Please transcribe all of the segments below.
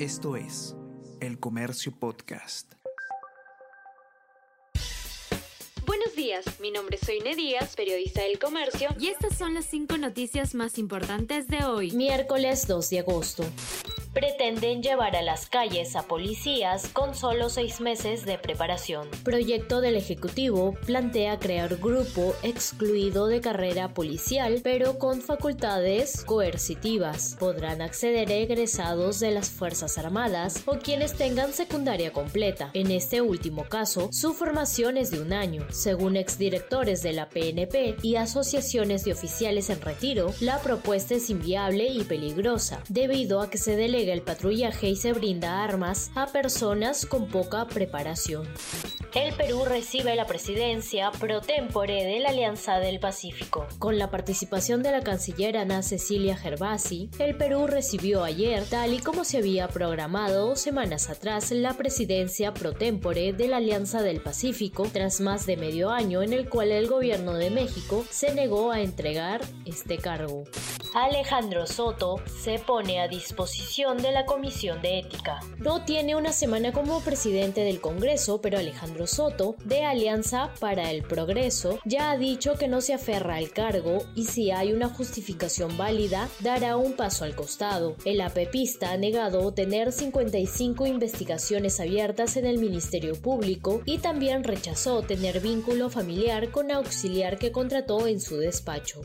Esto es El Comercio Podcast. Buenos días, mi nombre es Soine Díaz, periodista del Comercio, y estas son las cinco noticias más importantes de hoy, miércoles 2 de agosto pretenden llevar a las calles a policías con solo seis meses de preparación. Proyecto del Ejecutivo plantea crear grupo excluido de carrera policial, pero con facultades coercitivas. Podrán acceder egresados de las Fuerzas Armadas o quienes tengan secundaria completa. En este último caso, su formación es de un año. Según exdirectores de la PNP y asociaciones de oficiales en retiro, la propuesta es inviable y peligrosa, debido a que se delega el patrullaje y se brinda armas a personas con poca preparación. El Perú recibe la presidencia pro tempore de la Alianza del Pacífico. Con la participación de la canciller Ana Cecilia Gervasi, el Perú recibió ayer, tal y como se había programado semanas atrás, la presidencia pro tempore de la Alianza del Pacífico, tras más de medio año en el cual el gobierno de México se negó a entregar este cargo. Alejandro Soto se pone a disposición de la Comisión de Ética. No tiene una semana como presidente del Congreso, pero Alejandro Soto, de Alianza para el Progreso, ya ha dicho que no se aferra al cargo y si hay una justificación válida, dará un paso al costado. El apepista ha negado tener 55 investigaciones abiertas en el Ministerio Público y también rechazó tener vínculo familiar con auxiliar que contrató en su despacho.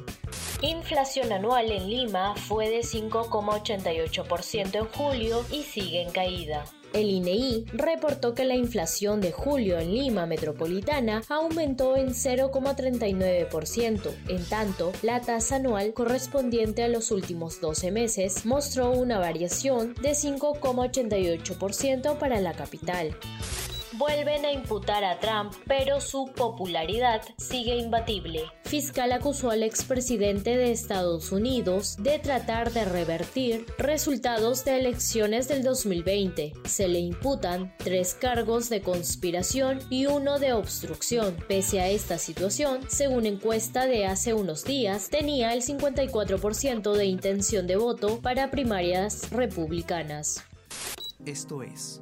Inflación anual en Lima fue de 5,88% en julio y sigue en caída. El INEI reportó que la inflación de julio en Lima metropolitana aumentó en 0,39%. En tanto, la tasa anual correspondiente a los últimos 12 meses mostró una variación de 5,88% para la capital vuelven a imputar a Trump, pero su popularidad sigue imbatible. Fiscal acusó al expresidente de Estados Unidos de tratar de revertir resultados de elecciones del 2020. Se le imputan tres cargos de conspiración y uno de obstrucción. Pese a esta situación, según encuesta de hace unos días, tenía el 54% de intención de voto para primarias republicanas. Esto es